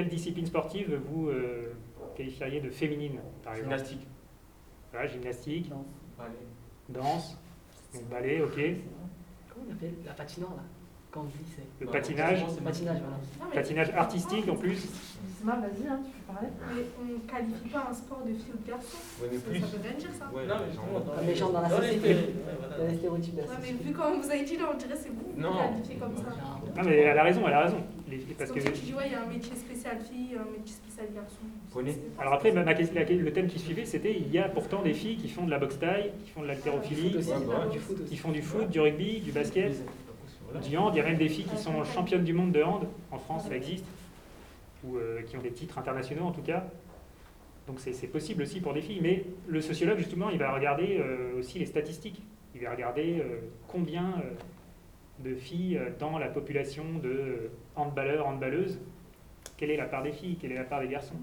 quelle discipline sportive vous euh, qualifieriez de féminine, par exemple Gymnastique. Voilà, gymnastique, Non. Ballet. danse, donc ballet, ok. Comment on appelle La patinoire là Quand on dit c'est. Le Non, patinage, Le patinage, voilà. Non, patinage artistique en plus. Isma, vas-y, hein, tu peux parler. Mais on ne qualifie pas un sport de fille ou de garçon. Ouais, mais Ça, plus. ça veut rien dire ça. Ouais, Non, mais gens- dans les- gens dans la dans les société. a les stéréotypes de la Ouais, mais vu comment vous avez dit là, on dirait que c'est vous qui Non. qualifiez comme ça. Non mais elle a raison, elle a raison. Les- parce comme que, si tu dis, ouais, il y a un métier spécial fille, un métier spécial garçon. Alors après, ma- ma la- le thème qui suivait, c'était il y a pourtant des filles qui font de la boxe taille, qui font de l'haltérophilie, Ouais, qui font du foot, du rugby, du basket, du hand. Il y a même des filles qui sont championnes du monde de hand. En France, ça existe. Ou euh, qui ont des titres internationaux en tout cas. Donc c'est c'est possible aussi pour des filles. Mais le sociologue, justement, il va regarder euh, aussi les statistiques. Il va regarder euh, combien euh, de filles euh, dans la population de euh, handballeurs, handballeuses, quelle est la part des filles, quelle est la part des garçons?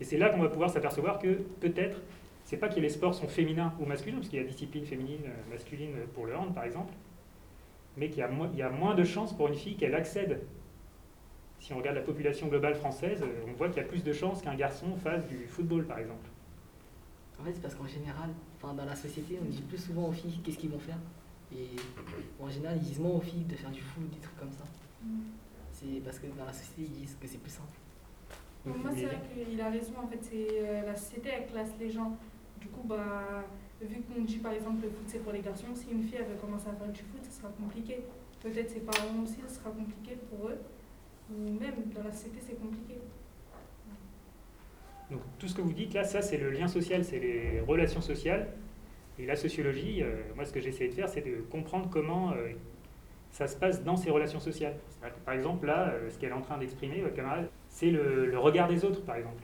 Et c'est là qu'on va pouvoir s'apercevoir que peut-être, c'est pas que les sports sont féminins ou masculins, parce qu'il y a discipline féminine, euh, masculine pour le hand par exemple, mais qu'il y a, y a moins de chances pour une fille qu'elle accède. Si on regarde la population globale française, on voit qu'il y a plus de chances qu'un garçon fasse du football par exemple. En c'est parce qu'en général, dans la société, on dit plus souvent aux filles qu'est-ce qu'ils vont faire? Et en général, ils disent moins aux filles de faire du foot, des trucs comme ça. C'est parce que dans la société, ils disent que c'est plus simple. Pour moi, c'est vrai qu'il a raison. En fait, c'est euh, la société, elle classe les gens. Du coup, bah, vu qu'on dit par exemple le foot c'est pour les garçons, si une fille elle veut commencer à faire du foot, ça sera compliqué. Peut-être ses parents aussi, ça sera compliqué pour eux. Ou même dans la société, c'est compliqué. Donc tout ce que vous dites là, ça c'est le lien social, c'est les relations sociales. Et la sociologie, euh, moi ce que j'essaie de faire, c'est de comprendre comment euh, ça se passe dans ces relations sociales. Par exemple là, euh, ce qu'elle est en train d'exprimer, votre camarade, c'est le, regard des autres par exemple.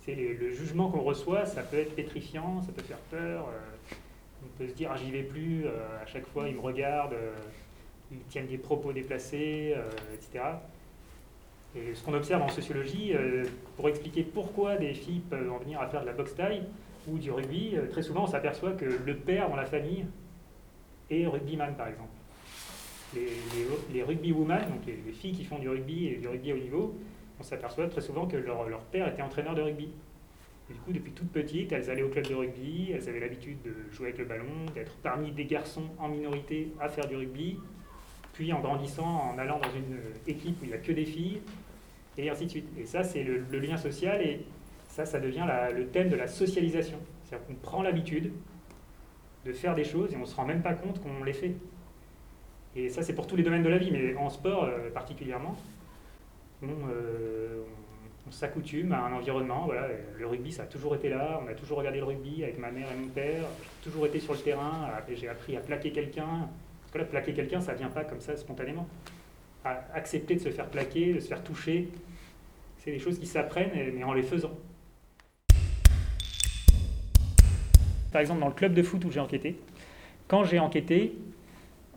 C'est le, jugement qu'on reçoit, ça peut être pétrifiant, ça peut faire peur. on peut se dire ah, j'y vais plus, à chaque fois ils me regardent, euh, ils tiennent des propos déplacés, etc. Et ce qu'on observe en sociologie, pour expliquer pourquoi des filles peuvent en venir à faire de la boxe taille ou du rugby, euh, très souvent on s'aperçoit que le père dans la famille est rugbyman par exemple. Les, les, les rugby women, donc les, les filles qui font du rugby et du rugby au niveau, on s'aperçoit très souvent que leur, leur père était entraîneur de rugby. Et du coup, depuis toute petite, elles allaient au club de rugby, elles avaient l'habitude de jouer avec le ballon, d'être parmi des garçons en minorité à faire du rugby. Puis en grandissant, en allant dans une équipe où il n'y a que des filles, et ainsi de suite. Et ça, c'est le, le lien social, et ça, ça devient le thème de la socialisation. C'est-à-dire qu'on prend l'habitude de faire des choses et on ne se rend même pas compte qu'on les fait. Et ça, c'est pour tous les domaines de la vie, mais en sport euh, particulièrement. On, euh, on- s'accoutume à un environnement. Voilà, le rugby, ça a toujours été là. On a toujours regardé le rugby avec ma mère et mon père. J'ai toujours été sur le terrain. à- J'ai appris à plaquer quelqu'un. Plaquer quelqu'un, ça vient pas comme ça spontanément. Accepter de se faire plaquer, de se faire toucher, c'est des choses qui s'apprennent, mais en les faisant. Par exemple, dans le club de foot où j'ai enquêté, quand j'ai enquêté,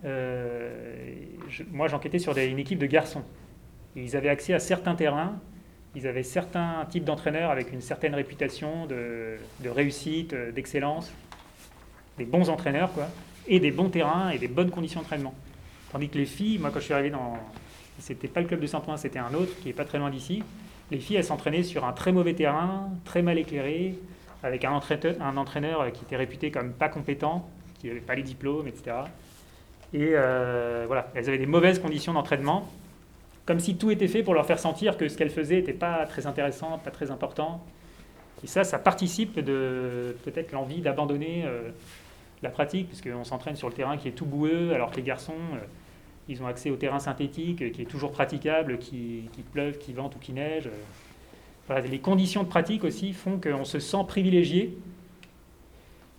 euh, moi j'enquêtais sur une équipe de garçons. Ils avaient accès à certains terrains, ils avaient certains types d'entraîneurs avec une certaine réputation de, de réussite, euh, d'excellence, des bons entraîneurs, quoi, et des bons terrains et des bonnes conditions d'entraînement. Tandis que les filles, moi quand je suis arrivé dans. C'était pas le club de Saint-Ouen, c'était un autre qui est pas très loin d'ici. Les filles, elles s'entraînaient sur un très mauvais terrain, très mal éclairé, avec un entraîneur, entraîneur qui était réputé comme pas compétent, qui n'avait pas les diplômes, etc. Et euh, voilà, elles avaient des mauvaises conditions d'entraînement, comme si tout était fait pour leur faire sentir que ce qu'elles faisaient n'était pas très intéressant, pas très important. Et ça, ça participe de peut-être l'envie d'abandonner euh, la pratique, puisqu'on s'entraîne sur le terrain qui est tout boueux, alors que les garçons, euh, ils ont accès au terrain synthétique, euh, qui est toujours praticable, qui pleuve, qui vente ou qui neige. Voilà, les conditions de pratique aussi font qu'on se sent privilégié,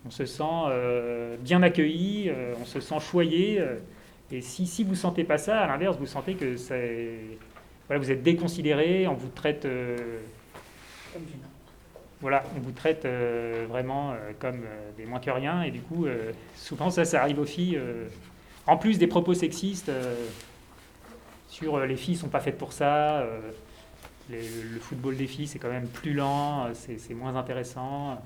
on se sent euh, bien accueilli, euh, on se sent choyé. euh, et si, si vous ne sentez pas ça, à l'inverse, vous sentez que voilà, vous êtes déconsidéré, on vous traite, voilà, on vous traite vraiment comme des moins que rien. Et du coup, souvent ça, ça arrive aux filles. en plus des propos sexistes sur les filles sont pas faites pour ça, le, football des filles, c'est quand même plus lent, c'est moins intéressant.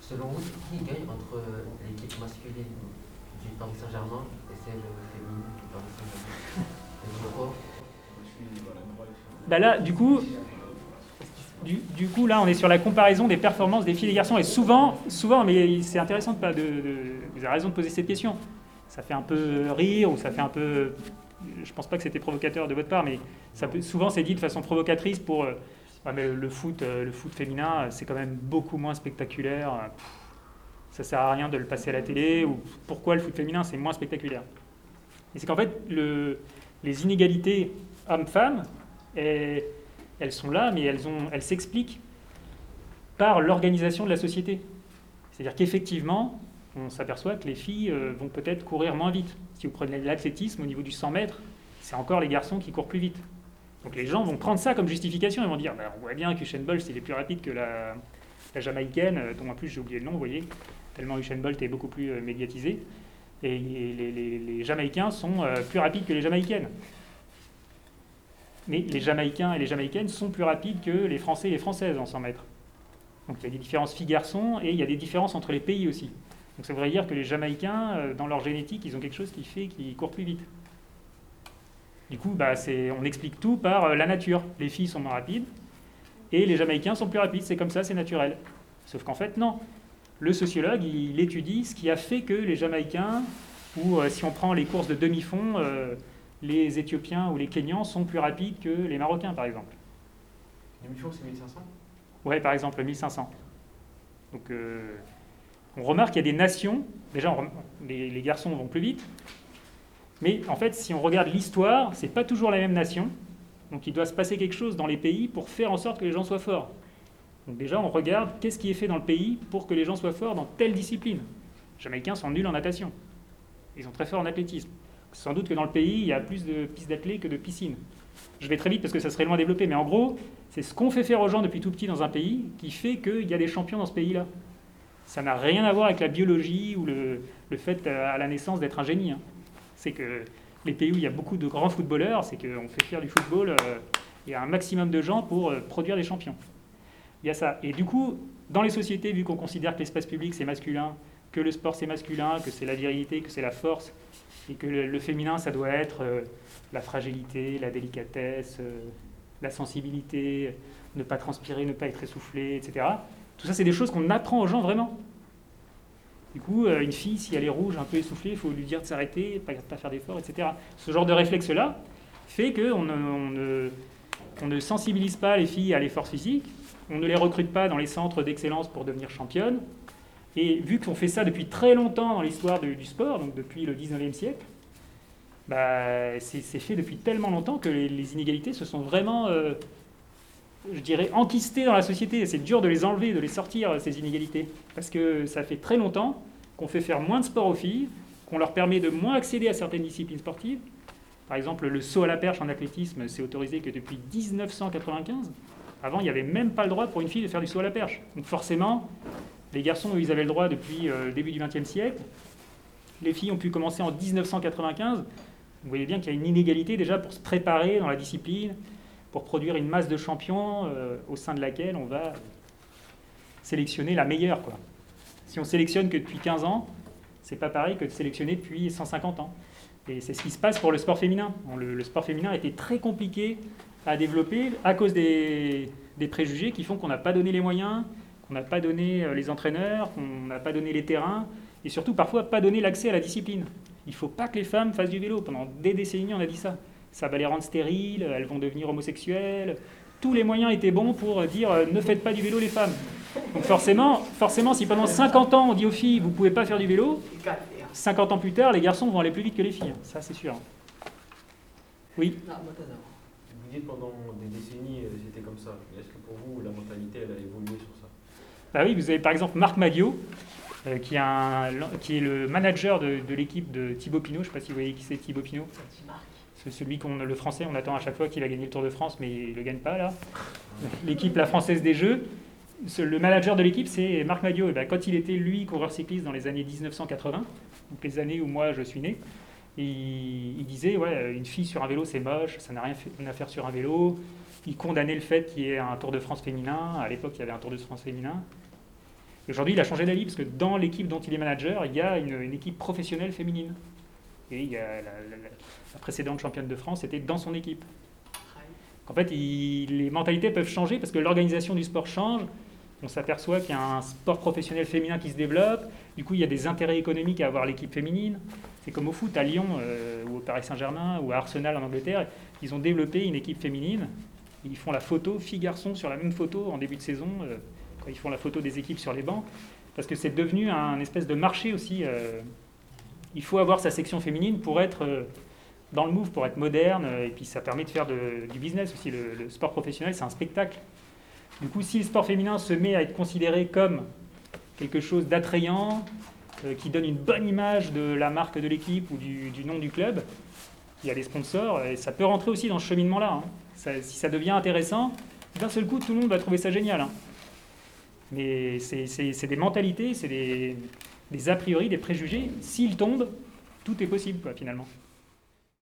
Selon vous, qui gagne entre l'équipe masculine du Paris Saint-Germain et celle féminine du Paris Saint-Germain? Bah Là, du coup, du, coup, là, on est sur la comparaison des performances des filles et des garçons. Et souvent, souvent mais c'est intéressant de, de, Vous avez raison de poser cette question. Ça fait un peu rire ou ça fait un peu. Je pense pas que c'était provocateur de votre part, mais souvent c'est dit de façon provocatrice pour. Euh, mais le, foot, euh, le foot féminin, c'est quand même beaucoup moins spectaculaire. Ça sert à rien de le passer à la télé. Ou pourquoi le foot féminin, c'est moins spectaculaire? Et c'est qu'en fait, le, les inégalités hommes-femmes, elles sont là, mais elles, s'expliquent par l'organisation de la société. C'est-à-dire qu'effectivement, on s'aperçoit que les filles euh, vont peut-être courir moins vite. Si vous prenez l'athlétisme au niveau du 100 mètres, c'est encore les garçons qui courent plus vite. Donc les gens vont prendre ça comme justification. Ils vont dire bah, on voit bien qu'Usain Bolt il est plus rapide que la, Jamaïcaine, euh, dont en plus j'ai oublié le nom, vous voyez, tellement Usain Bolt est beaucoup plus euh, médiatisé. Et les, Jamaïcains sont plus rapides que les Jamaïcaines mais les Jamaïcains et les Jamaïcaines sont plus rapides que les Français et les Françaises en 100 mètres. Donc il y a des différences filles-garçons et il y a des différences entre les pays aussi. Donc ça voudrait dire que les Jamaïcains, euh, dans leur génétique, ils ont quelque chose qui fait qu'ils courent plus vite. Du coup, bah, on explique tout par euh, la nature. Les filles sont moins rapides et les Jamaïcains sont plus rapides. C'est comme ça, c'est naturel. Sauf qu'en fait, non. Le sociologue, il étudie ce qui a fait que les Jamaïcains, ou euh, si on prend les courses de demi-fond, les Éthiopiens ou les Kenyans sont plus rapides que les Marocains, par exemple. Demi-fond, c'est 1500 Oui, par exemple, 1500. Donc, euh, on remarque qu'il y a des nations, déjà, les, garçons vont plus vite, mais en fait, si on regarde l'histoire, c'est pas toujours la même nation. Donc, il doit se passer quelque chose dans les pays pour faire en sorte que les gens soient forts. Donc, déjà, on regarde qu'est-ce qui est fait dans le pays pour que les gens soient forts dans telle discipline. Les Jamaïcains sont nuls en natation. Ils sont très forts en athlétisme. Sans doute que dans le pays, il y a plus de pistes d'athlètes que de piscines. Je vais très vite parce que ça serait loin développé, mais en gros, c'est ce qu'on fait faire aux gens depuis tout petit dans un pays qui fait qu'il y a des champions dans ce pays-là. Ça n'a rien à voir avec la biologie ou le, fait à la naissance d'être un génie. Hein. C'est que les pays où il y a beaucoup de grands footballeurs, c'est qu'on fait faire du football, euh, a un maximum de gens pour euh, produire des champions. Il y a ça. Et du coup, dans les sociétés, vu qu'on considère que l'espace public c'est masculin, que le sport c'est masculin, que c'est la virilité, que c'est la force, et que le, féminin, ça doit être euh, la fragilité, la délicatesse, euh, la sensibilité, ne pas transpirer, ne pas être essoufflé, etc. Tout ça, c'est des choses qu'on apprend aux gens vraiment. Du coup, euh, une fille, si elle est rouge, un peu essoufflée, il faut lui dire de s'arrêter, pas, pas faire d'efforts, etc. Ce genre de réflexe-là fait qu'on on ne sensibilise pas les filles à l'effort physique, on ne les recrute pas dans les centres d'excellence pour devenir championnes, et vu qu'on fait ça depuis très longtemps dans l'histoire du sport, donc depuis le 19e siècle, bah, c'est fait depuis tellement longtemps que les, inégalités se sont vraiment, euh, je dirais, enquistées dans la société. C'est dur de les enlever, de les sortir, ces inégalités. Parce que ça fait très longtemps qu'on fait faire moins de sport aux filles, qu'on leur permet de moins accéder à certaines disciplines sportives. Par exemple, le saut à la perche en athlétisme, c'est autorisé que depuis 1995. Avant, il n'y avait même pas le droit pour une fille de faire du saut à la perche. Donc forcément, les garçons, ils avaient le droit depuis le euh, début du XXe siècle. Les filles ont pu commencer en 1995. Vous voyez bien qu'il y a une inégalité déjà pour se préparer dans la discipline, pour produire une masse de champions euh, au sein de laquelle on va sélectionner la meilleure. Si on sélectionne que depuis 15 ans, c'est pas pareil que de sélectionner depuis 150 ans. Et c'est ce qui se passe pour le sport féminin. le, sport féminin a été très compliqué à développer à cause des préjugés qui font qu'on n'a pas donné les moyens, on n'a pas donné euh, les entraîneurs, on n'a pas donné les terrains, et surtout parfois pas donné l'accès à la discipline. Il ne faut pas que les femmes fassent du vélo. Pendant des décennies, on a dit ça. Ça va les rendre stériles, elles vont devenir homosexuelles. Tous les moyens étaient bons pour dire euh, ne faites pas du vélo les femmes. Donc forcément, forcément si pendant 50 ans on dit aux filles vous ne pouvez pas faire du vélo, 50 ans plus tard les garçons vont aller plus vite que les filles. Ça c'est sûr. Oui Vous dites pendant des décennies euh, c'était comme ça. Est-ce que pour vous la mentalité elle a évolué sur ça? Bah oui, vous avez par exemple Marc Madio, euh, qui, est le manager de, l'équipe de Thibaut Pinot. Je ne sais pas si vous voyez qui c'est Thibaut Pinot. C'est celui qu'on, le français, on attend à chaque fois qu'il a gagné le Tour de France, mais il ne le gagne pas là. L'équipe, la française des Jeux. Le manager de l'équipe, c'est Marc. Et ben, quand il était, lui, coureur cycliste dans les années 1980, donc les années où moi je suis né, il, disait ouais, une fille sur un vélo, c'est moche, ça n'a rien à faire sur un vélo. Il condamnait le fait qu'il y ait un Tour de France féminin. À l'époque, il y avait un Tour de France féminin. Aujourd'hui, il a changé d'avis parce que dans l'équipe dont il est manager, il y a une, équipe professionnelle féminine. Et la, précédente championne de France était dans son équipe. En fait, les mentalités peuvent changer parce que l'organisation du sport change. On s'aperçoit qu'il y a un sport professionnel féminin qui se développe. Du coup, il y a des intérêts économiques à avoir l'équipe féminine. C'est comme au foot à Lyon euh, ou au Paris Saint-Germain ou à Arsenal en Angleterre. Ils ont développé une équipe féminine. Ils font la photo filles-garçons sur la même photo en début de saison. euh, quand ils font la photo des équipes sur les bancs. Parce que c'est devenu un espèce de marché aussi. euh, il faut avoir sa section féminine pour être euh, dans le move, pour être moderne. et puis ça permet de faire du business aussi. Le, sport professionnel, c'est un spectacle. Du coup, si le sport féminin se met à être considéré comme quelque chose d'attrayant, qui donne une bonne image de la marque de l'équipe ou du nom du club, il y a des sponsors, et ça peut rentrer aussi dans ce cheminement-là. hein. Si ça devient intéressant, d'un seul coup, tout le monde va trouver ça génial. hein. Mais c'est des mentalités, c'est des, a priori, des préjugés. S'ils tombent, tout est possible, finalement.